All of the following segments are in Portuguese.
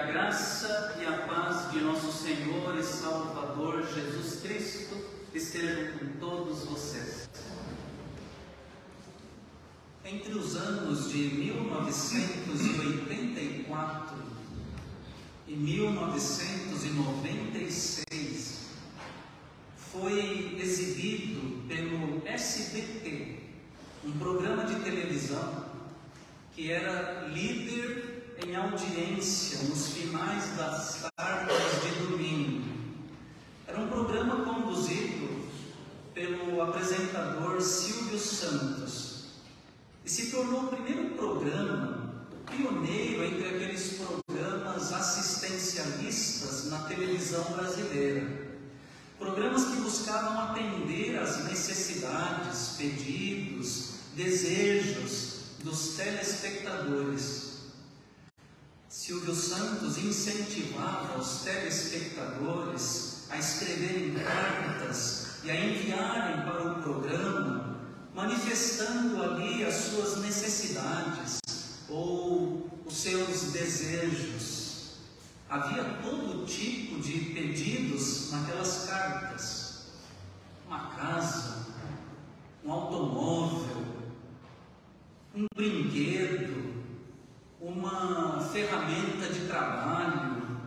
a graça e a paz de nosso Senhor e Salvador Jesus Cristo estejam com todos vocês. Entre os anos de 1984 e 1996, foi exibido pelo SBT um programa de televisão que era líder em audiência nos finais das tardes de domingo. Era um programa conduzido pelo apresentador Silvio Santos e se tornou o primeiro programa, pioneiro entre aqueles programas assistencialistas na televisão brasileira. Programas que buscavam atender às necessidades, pedidos, desejos dos telespectadores. Silvio Santos incentivava os telespectadores a escreverem cartas e a enviarem para o programa, manifestando ali as suas necessidades ou os seus desejos. Havia todo tipo de pedidos naquelas cartas: uma casa, um automóvel, um brinquedo, uma ferramenta de trabalho,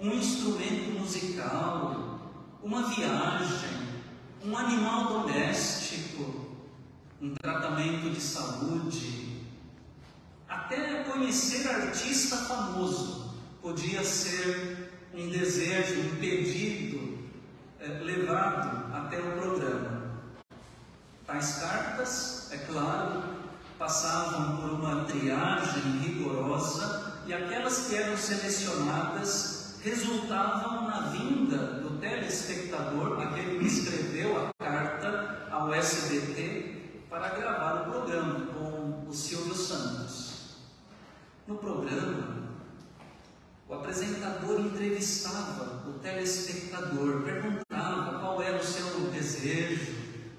um instrumento musical, uma viagem, um animal doméstico, um tratamento de saúde, até conhecer artista famoso podia ser um desejo, um pedido é, levado até o programa. Tais cartas, é claro, passavam por uma triagem rigorosa e aquelas que eram selecionadas resultavam na vinda do telespectador, aquele que escreveu a carta ao SBT para gravar o programa com o Silvio Santos. No programa, o apresentador entrevistava o telespectador, perguntava qual era o seu desejo,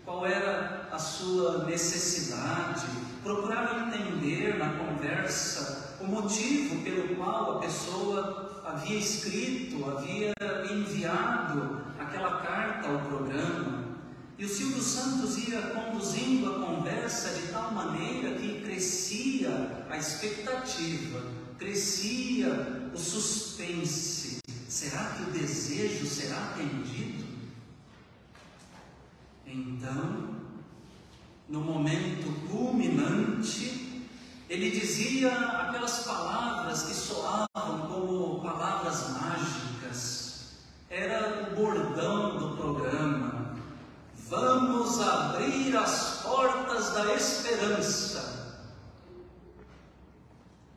qual era a sua necessidade, procurava entender na conversa o motivo pelo qual a pessoa havia escrito, havia enviado aquela carta ao programa. E o Silvio Santos ia conduzindo a conversa de tal maneira que crescia a expectativa, crescia o suspense. Será que o desejo será atendido? Então, no momento culminante, ele dizia aquelas palavras que soavam como palavras mágicas. Era o bordão do programa. Vamos abrir as portas da esperança.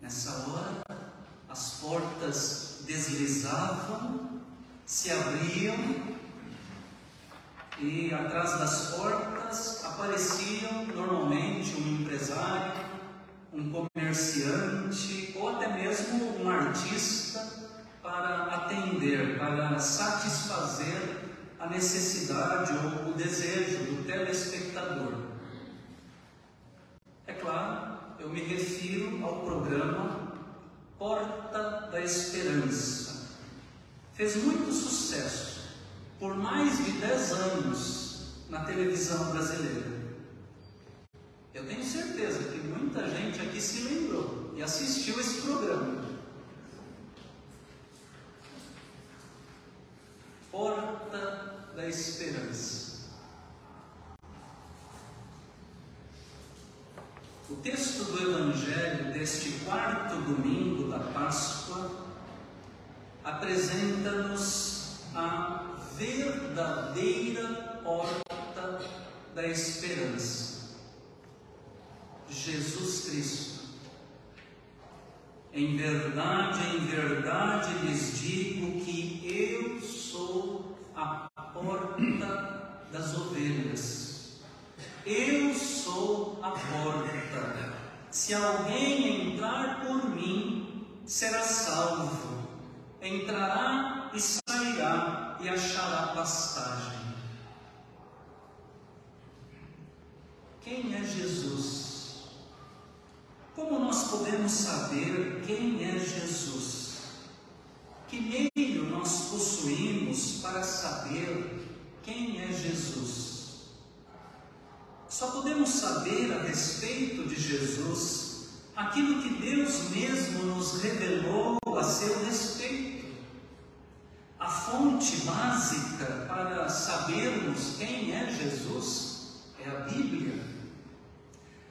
Nessa hora, as portas deslizavam, se abriam e atrás das portas apareciam normalmente um empresário, um comerciante ou até mesmo um artista para atender, para satisfazer a necessidade ou o desejo do telespectador. É claro, eu me refiro ao programa Porta da Esperança. Fez muito sucesso por mais de 10 anos na televisão brasileira. Eu tenho certeza que muita gente aqui se lembrou e assistiu esse programa. Porta da Esperança. O texto do Evangelho deste quarto domingo da Páscoa apresenta-nos a verdadeira porta da esperança. Jesus Cristo. Em verdade, em verdade lhes digo que eu sou a porta das ovelhas. Eu sou a porta. Se alguém entrar por mim, será salvo. Entrará e sairá e achará pastagem. Quem é Jesus? Como nós podemos saber quem é Jesus? que meio nós possuímos para saber quem é Jesus? Só podemos saber a respeito de Jesus aquilo que Deus mesmo nos revelou a seu respeito. A fonte básica para sabermos quem é Jesus é a Bíblia.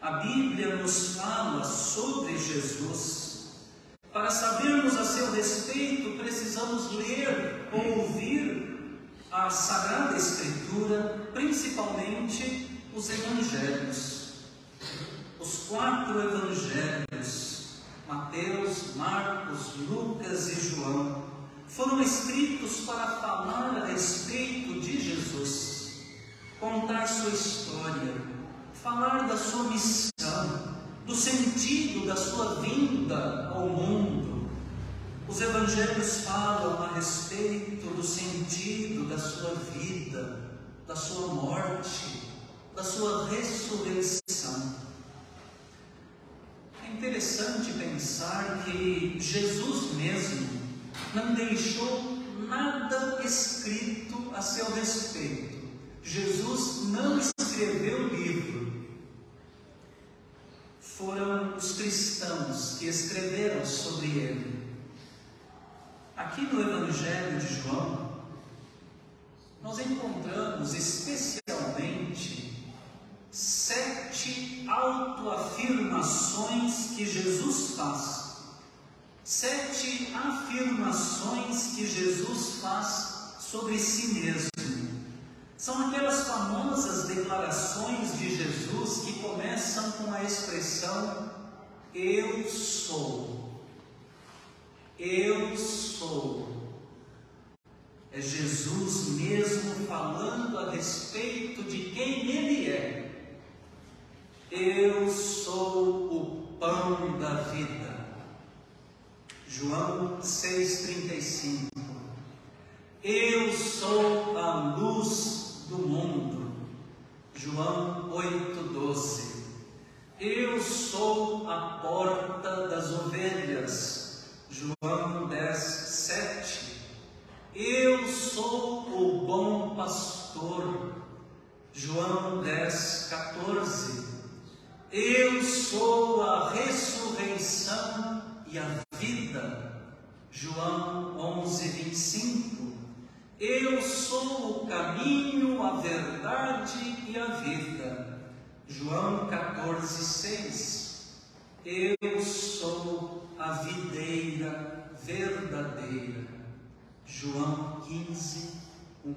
A Bíblia nos fala sobre Jesus. Para sabermos a seu respeito, precisamos ler ou ouvir a Sagrada Escritura, principalmente os evangelhos. Os quatro evangelhos, Mateus, Marcos, Lucas e João, foram escritos para falar a respeito de Jesus, contar sua história, falar da sua missão, do sentido da sua vinda ao mundo. Os evangelhos falam a respeito do sentido da sua vida, da sua morte, da sua ressurreição. É interessante pensar que Jesus mesmo não deixou nada escrito a seu respeito. Jesus não escreveu livro. Foram os cristãos que escreveram sobre ele. Aqui no Evangelho de João, nós encontramos especialmente sete autoafirmações que Jesus faz. Sete afirmações que Jesus faz sobre si mesmo. São aquelas famosas declarações de Jesus que começam com a expressão eu sou. Eu sou. É Jesus mesmo falando a respeito de quem Ele é. Eu sou o pão da vida. João 6,35. Eu sou a luz do mundo. João 8,12. Eu sou a porta das ovelhas. João 10, 7. Eu sou o bom pastor. João 10, 14. Eu sou a ressurreição e a vida. João 11, 25. Eu sou o caminho, a verdade e a vida. João 14, 6. Eu sou a videira verdadeira. João 15, 1.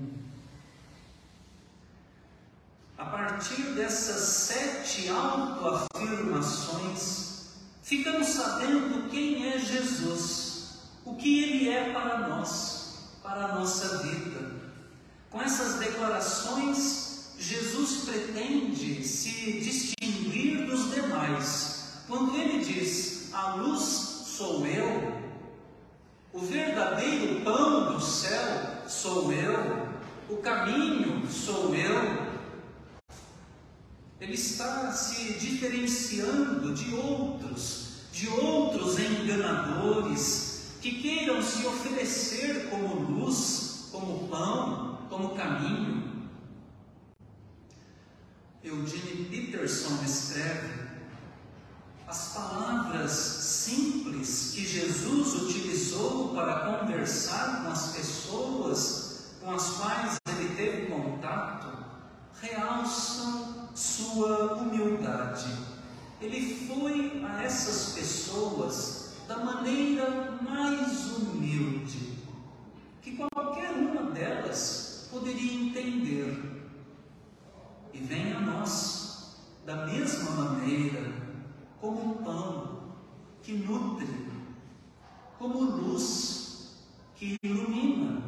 A partir dessas sete autoafirmações, ficamos sabendo quem é Jesus, o que ele é para nós, para a nossa vida. Com essas declarações, Jesus pretende se distinguir dos demais. Quando ele diz: A luz sou eu, o verdadeiro pão do céu sou eu, o caminho sou eu, ele está se diferenciando de outros, de outros enganadores que queiram se oferecer como luz, como pão, como caminho. Eugene Peterson escreve: as palavras simples que Jesus utilizou para conversar com as pessoas com as quais ele teve contato realçam sua humildade. Ele foi a essas pessoas da maneira mais humilde, que qualquer uma delas poderia entender. E vem a nós da mesma maneira, como um pão que nutre, como luz que ilumina,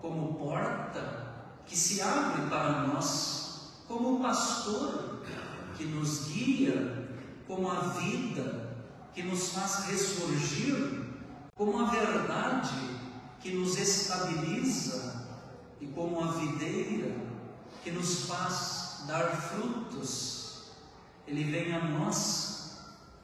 como porta que se abre para nós como pastor que nos guia, como a vida que nos faz ressurgir, como a verdade que nos estabiliza e como a videira que nos faz dar frutos. Ele vem a nós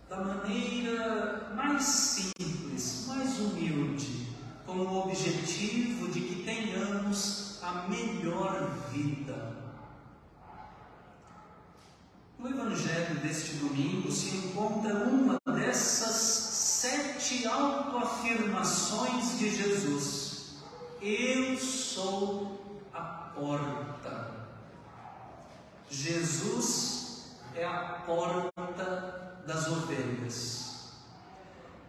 da maneira mais simples, mais humilde, com o objetivo de que tenhamos a melhor vida. No Evangelho deste domingo se encontra uma dessas sete autoafirmações de Jesus: Eu sou a porta. Jesus é a porta das ovelhas.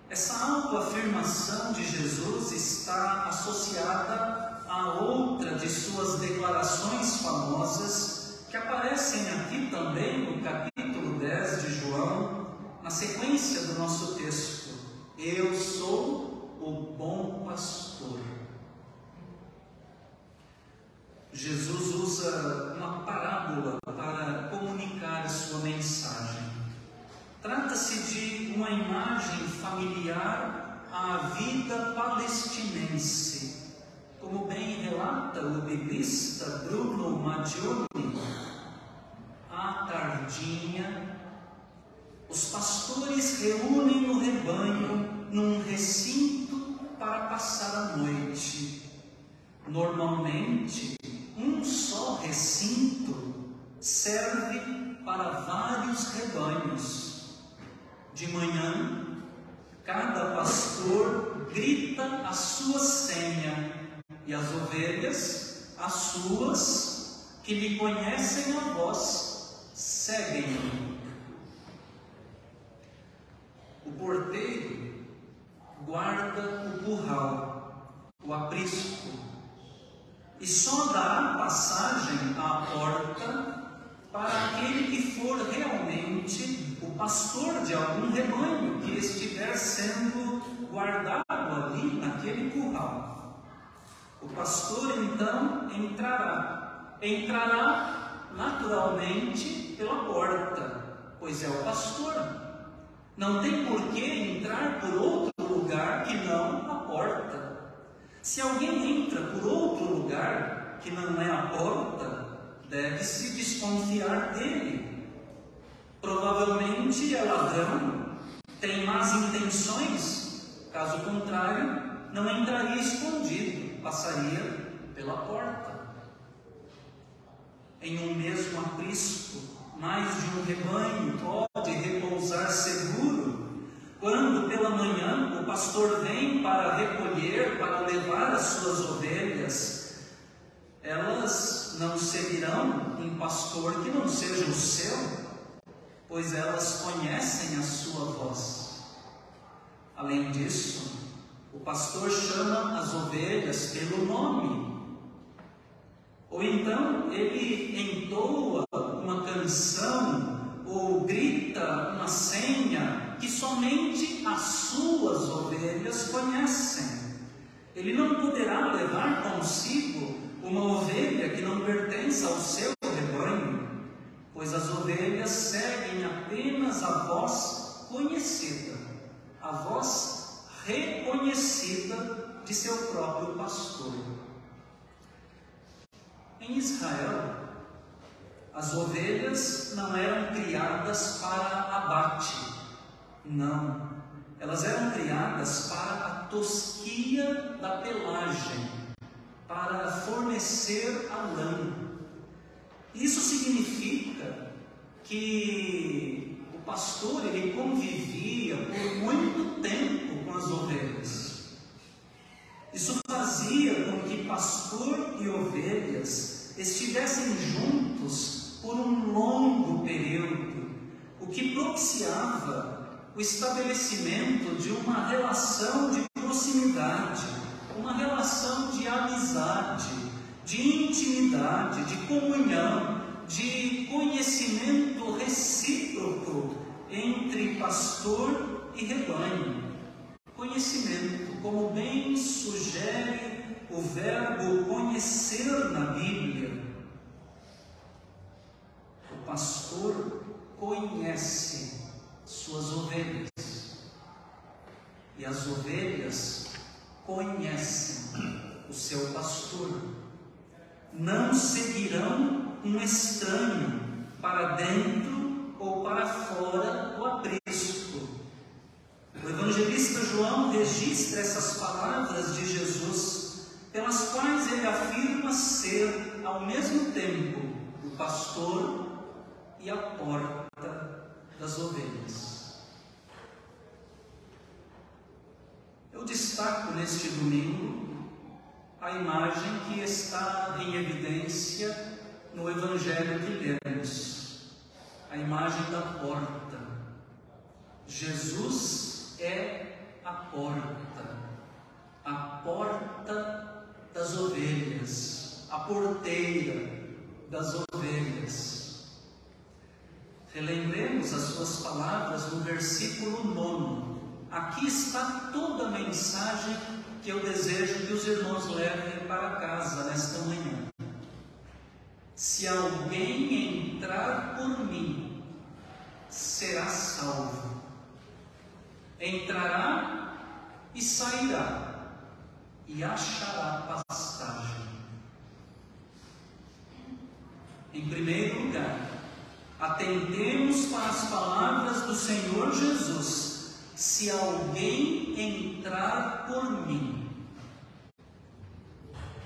Essa autoafirmação de Jesus está associada a outra de suas declarações famosas aparecem aqui também no capítulo 10 de João, na sequência do nosso texto. Eu sou o bom pastor. Jesus usa uma parábola para comunicar a sua mensagem. Trata-se de uma imagem familiar à vida palestinense, como bem relata o biblista Bruno Maggioni. Tardinha, os pastores reúnem o rebanho num recinto para passar a noite. Normalmente, um só recinto serve para vários rebanhos. De manhã, cada pastor grita a sua senha e as ovelhas, as suas, que lhe conhecem a voz, seguem-no. O porteiro guarda o curral, o aprisco, e só dá passagem à porta para aquele que for realmente o pastor de algum rebanho que estiver sendo guardado ali naquele curral. O pastor então entrará, entrará naturalmente pela porta, pois é o pastor. Não tem por que entrar por outro lugar que não a porta. Se alguém entra por outro lugar que não é a porta, deve-se desconfiar dele. Provavelmente é ladrão, tem más intenções, caso contrário, não entraria escondido, passaria pela porta. Em um mesmo aprisco, mais de um rebanho pode repousar seguro quando pela manhã o pastor vem para recolher, para levar as suas ovelhas, elas não seguirão um pastor que não seja o seu, pois elas conhecem a sua voz. Além disso, o pastor chama as ovelhas pelo nome. Ou então ele entoa canção ou grita uma senha que somente as suas ovelhas conhecem. Ele não poderá levar consigo uma ovelha que não pertence ao seu rebanho, pois as ovelhas seguem apenas a voz conhecida, a voz reconhecida de seu próprio pastor. Em Israel, as ovelhas não eram criadas para abate, não. Elas eram criadas para a tosquia da pelagem, para fornecer a lã. Isso significa que o pastor ele convivia por muito tempo com as ovelhas. Isso fazia com que pastor e ovelhas estivessem juntos por um longo período, o que propiciava o estabelecimento de uma relação de proximidade, uma relação de amizade, de intimidade, de comunhão, de conhecimento recíproco entre pastor e rebanho. Conhecimento, como bem sugere o verbo conhecer na Bíblia. O pastor conhece suas ovelhas. E as ovelhas conhecem o seu pastor. Não seguirão um estranho para dentro ou para fora do aprisco. O evangelista João registra essas palavras de Jesus, pelas quais ele afirma ser, ao mesmo tempo, o pastor e a porta das ovelhas. Eu destaco neste domingo a imagem que está em evidência no Evangelho que lemos, a imagem da porta. Jesus é a porta, a porta das ovelhas, a porteira das ovelhas. Relembremos as suas palavras no versículo 9. Aqui está toda a mensagem que eu desejo que os irmãos levem para casa nesta manhã. Se alguém entrar por mim, será salvo. Entrará e sairá, e achará pastagem. Em primeiro lugar, atentemos para as palavras do Senhor Jesus se alguém entrar por mim,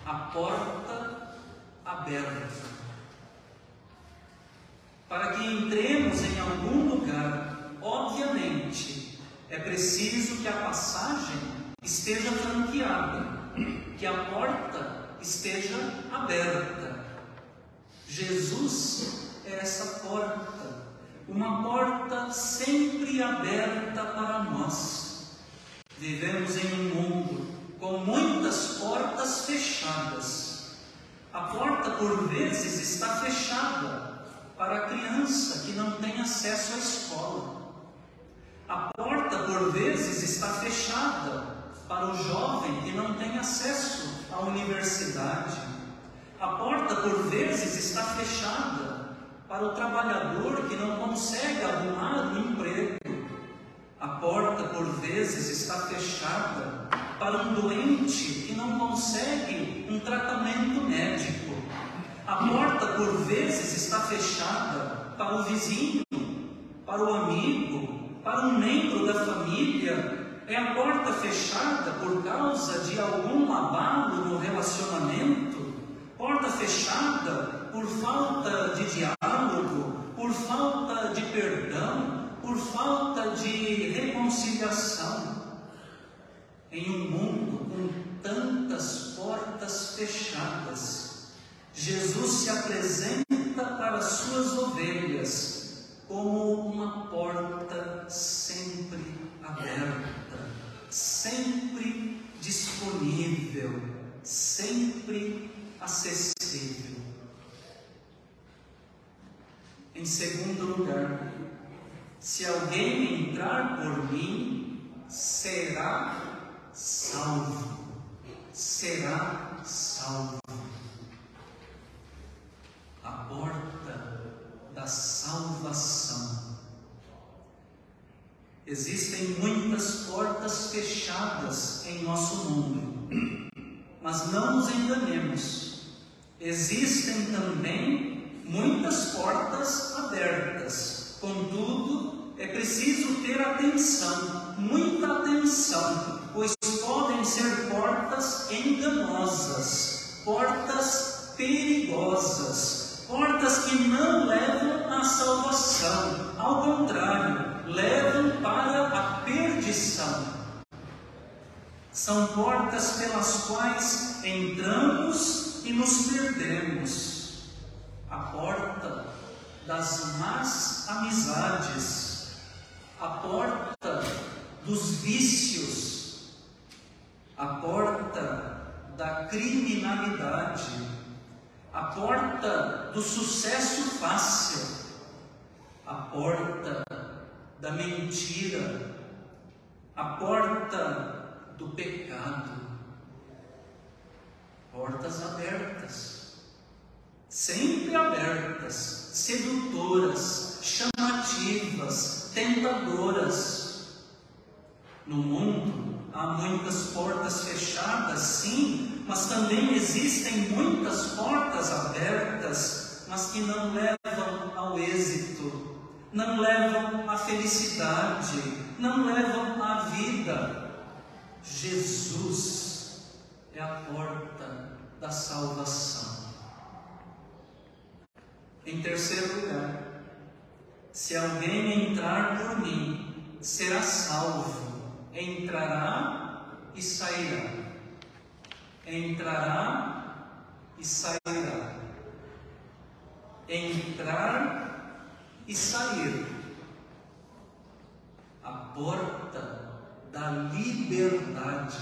a porta aberta, para que entremos em algum lugar, obviamente, é preciso que a passagem esteja franqueada, que a porta esteja aberta. Jesus é essa porta uma porta sempre aberta para nós. Vivemos em um mundo com muitas portas fechadas. A porta, por vezes, está fechada para a criança que não tem acesso à escola. A porta, por vezes, está fechada para o jovem que não tem acesso à universidade. A porta, por vezes, está fechada para o trabalhador que não consegue arrumar um emprego. A porta, por vezes, está fechada para um doente que não consegue um tratamento médico. A porta, por vezes, está fechada para o vizinho, para o amigo, para um membro da família. É a porta fechada por causa de algum abalo no relacionamento. Porta fechada por falta de diálogo por falta de perdão, por falta de reconciliação. Em um mundo com tantas portas fechadas, Jesus se apresenta para as suas ovelhas como uma porta sempre aberta, sempre disponível, sempre acessível. Em segundo lugar, se alguém entrar por mim, será salvo. Será salvo. A porta da salvação. Existem muitas portas fechadas em nosso mundo, mas não nos enganemos. Existem também muitas portas abertas. Contudo, é preciso ter atenção, muita atenção, pois podem ser portas enganosas, portas perigosas, portas que não levam à salvação, ao contrário, levam para a perdição. São portas pelas quais entramos e nos perdemos a porta das más amizades, a porta dos vícios, a porta da criminalidade, a porta do sucesso fácil, a porta da mentira, a porta do pecado. Portas abertas sempre abertas, sedutoras, chamativas, tentadoras. No mundo há muitas portas fechadas, sim, mas também existem muitas portas abertas, mas que não levam ao êxito, não levam à felicidade, não levam à vida. Jesus é a porta da salvação. Em terceiro lugar, se alguém entrar por mim, será salvo, entrará e sairá. Entrará e sairá. Entrar e sair. A porta da liberdade.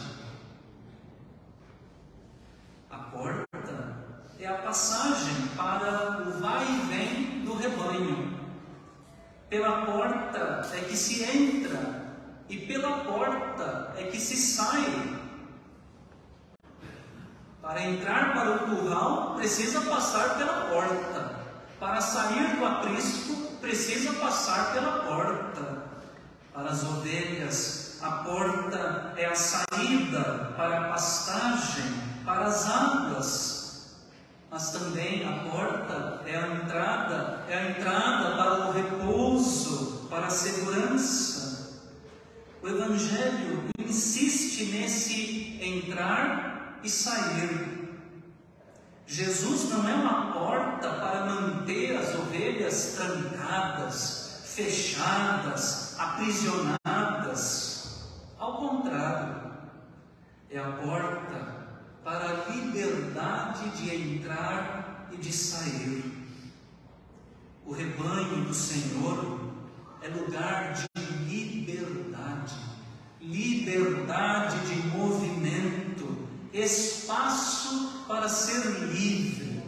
A porta é a passagem para o vai e vem do rebanho. Pela porta é que se entra e pela porta é que se sai. Para entrar para o curral, precisa passar pela porta. Para sair do aprisco, precisa passar pela porta. Para as ovelhas, a porta é a saída para a pastagem, para as águas mas também a porta é a entrada, é a entrada para o repouso, para a segurança. O Evangelho insiste nesse entrar e sair. Jesus não é uma porta para manter as ovelhas trancadas, fechadas, aprisionadas. Ao contrário, é a porta para a liberdade de entrar e de sair. O rebanho do Senhor é lugar de liberdade, liberdade de movimento, espaço para ser livre.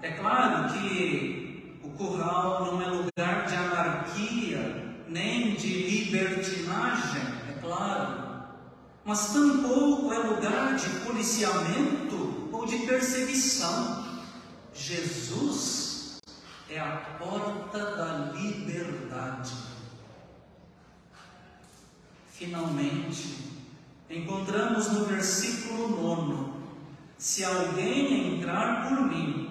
É claro que o curral não é lugar de anarquia, nem de libertinagem, é claro mas tampouco é lugar de policiamento ou de perseguição. Jesus é a porta da liberdade. Finalmente, encontramos no versículo 9: Se alguém entrar por mim,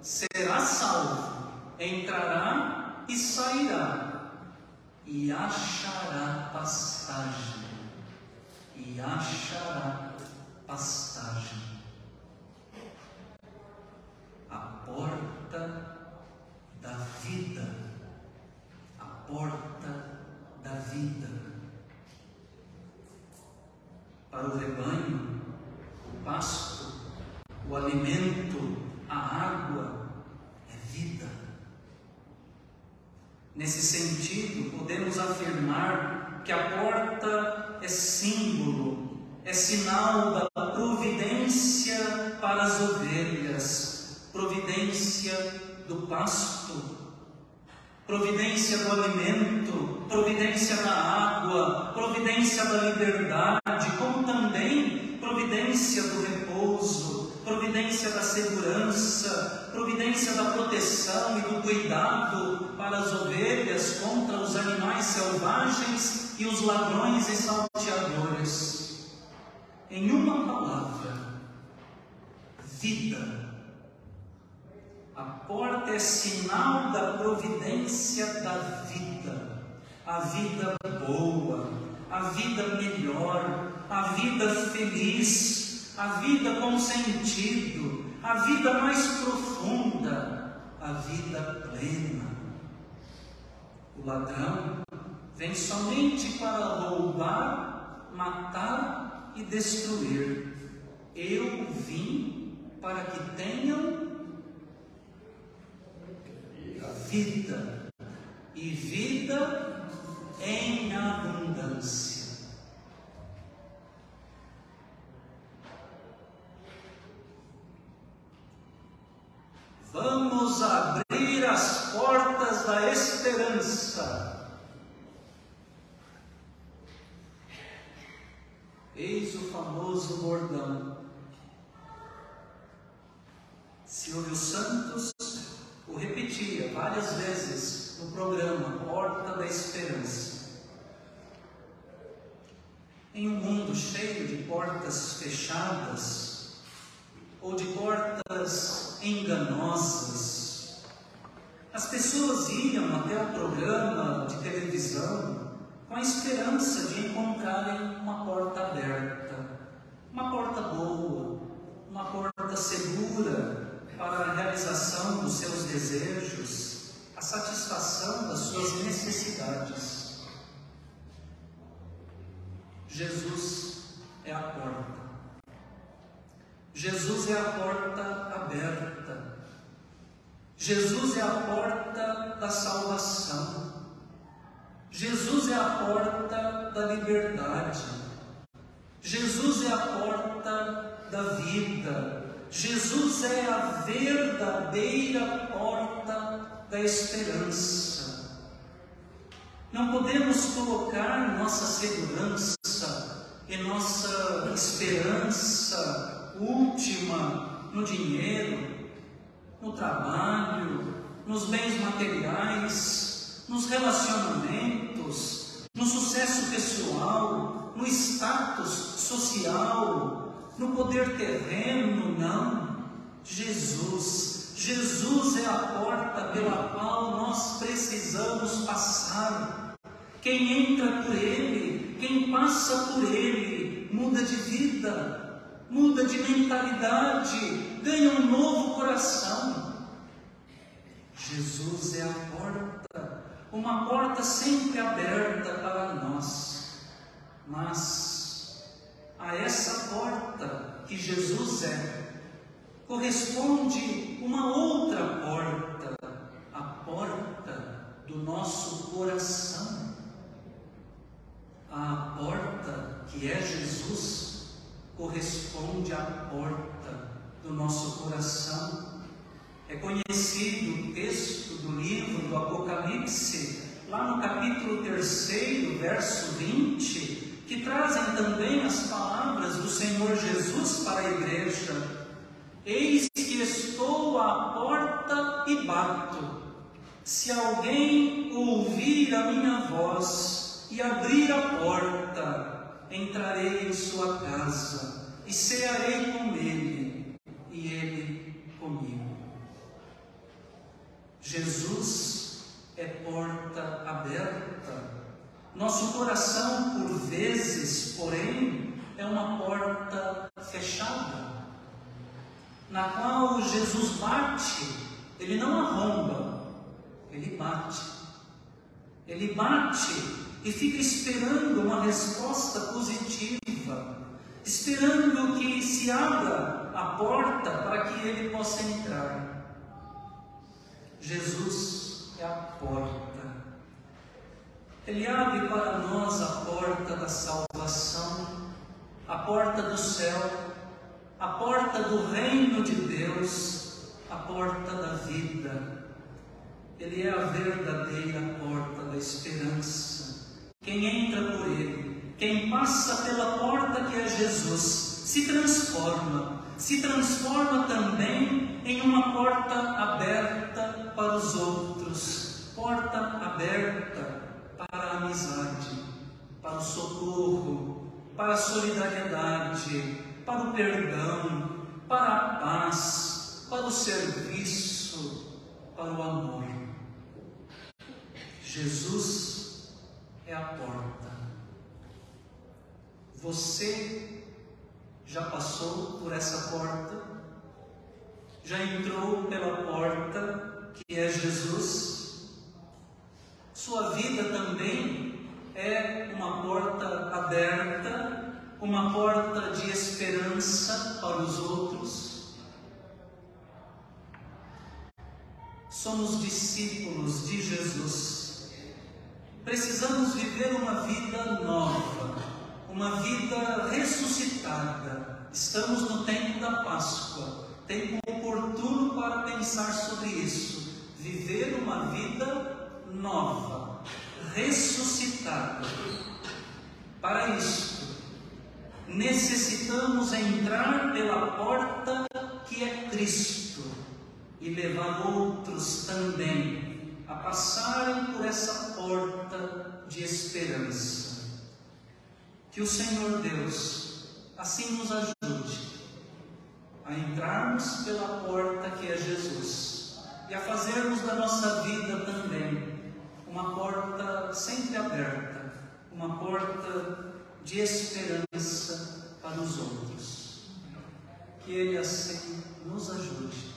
será salvo, entrará e sairá, e achará pastagem achará pastagem. A porta da vida, a porta da vida. Para o rebanho, o pasto, o alimento, a água é vida. Nesse sentido, podemos afirmar que a porta símbolo, é sinal da providência para as ovelhas, providência do pasto, providência do alimento, providência da água, providência da liberdade, como também providência do repouso, providência da segurança, providência da proteção e do cuidado para as ovelhas contra os animais selvagens e os ladrões e salteadores. Em uma palavra, vida. A porta é sinal da providência da vida, a vida boa, a vida melhor, a vida feliz, a vida com sentido, a vida mais profunda, a vida plena. O ladrão vem somente para roubar, matar e destruir. Eu vim para que tenham vida e vida em abundância. Vamos abrir as portas da esperança Eis o famoso bordão. Silvio Santos o repetia várias vezes no programa Porta da Esperança. Em um mundo cheio de portas fechadas ou de portas enganosas, as pessoas iam até o programa de televisão com a esperança de encontrarem uma porta aberta, uma porta boa, uma porta segura para a realização dos seus desejos, a satisfação das suas necessidades. Jesus é a porta. Jesus é a porta aberta. Jesus é a porta da salvação. Jesus é a porta da liberdade. Jesus é a porta da vida. Jesus é a verdadeira porta da esperança. Não podemos colocar nossa segurança e nossa esperança última no dinheiro, no trabalho, nos bens materiais, nos relacionamentos, no sucesso pessoal, no status social, no poder terreno, não. Jesus, Jesus é a porta pela qual nós precisamos passar. Quem entra por Ele, quem passa por Ele, muda de vida, muda de mentalidade, ganha um novo coração. Jesus é a porta, uma porta sempre aberta para nós. Mas a essa porta que Jesus é, corresponde uma outra porta, a porta do nosso coração a porta que é Jesus corresponde à porta do nosso coração. É conhecido o texto do livro do Apocalipse, lá no capítulo 3, verso 20, que trazem também as palavras do Senhor Jesus para a igreja. Eis que estou à porta e bato. Se alguém ouvir a minha voz e abrir a porta, entrarei em sua casa e cearei com ele e ele Jesus é porta aberta. Nosso coração, por vezes, porém, é uma porta fechada, na qual Jesus bate, ele não arromba, ele bate. Ele bate e fica esperando uma resposta positiva, esperando que se abra a porta para que ele possa entrar. Jesus é a porta. Ele abre para nós a porta da salvação, a porta do céu, a porta do reino de Deus, a porta da vida. Ele é a verdadeira porta da esperança. Quem entra por ele, quem passa pela porta que é Jesus, se transforma, se transforma também em uma porta aberta para os outros, porta aberta para a amizade, para o socorro, para a solidariedade, para o perdão, para a paz, para o serviço, para o amor. Jesus é a porta. Você já passou por essa porta? Já entrou pela porta que é Jesus? Sua vida também é uma porta aberta, uma porta de esperança para os outros. Somos discípulos de Jesus Precisamos viver uma vida nova, uma vida ressuscitada. Estamos no tempo da Páscoa, tempo oportuno para pensar sobre isso. Viver uma vida nova, ressuscitada. Para isso, necessitamos entrar pela porta que é Cristo e levar outros também a passarem por essa porta de esperança. Que o Senhor Deus assim nos ajude a entrarmos pela porta que é Jesus e a fazermos da nossa vida também uma porta sempre aberta, uma porta de esperança para os outros. Que Ele assim nos ajude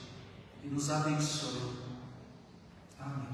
e nos abençoe. Amém.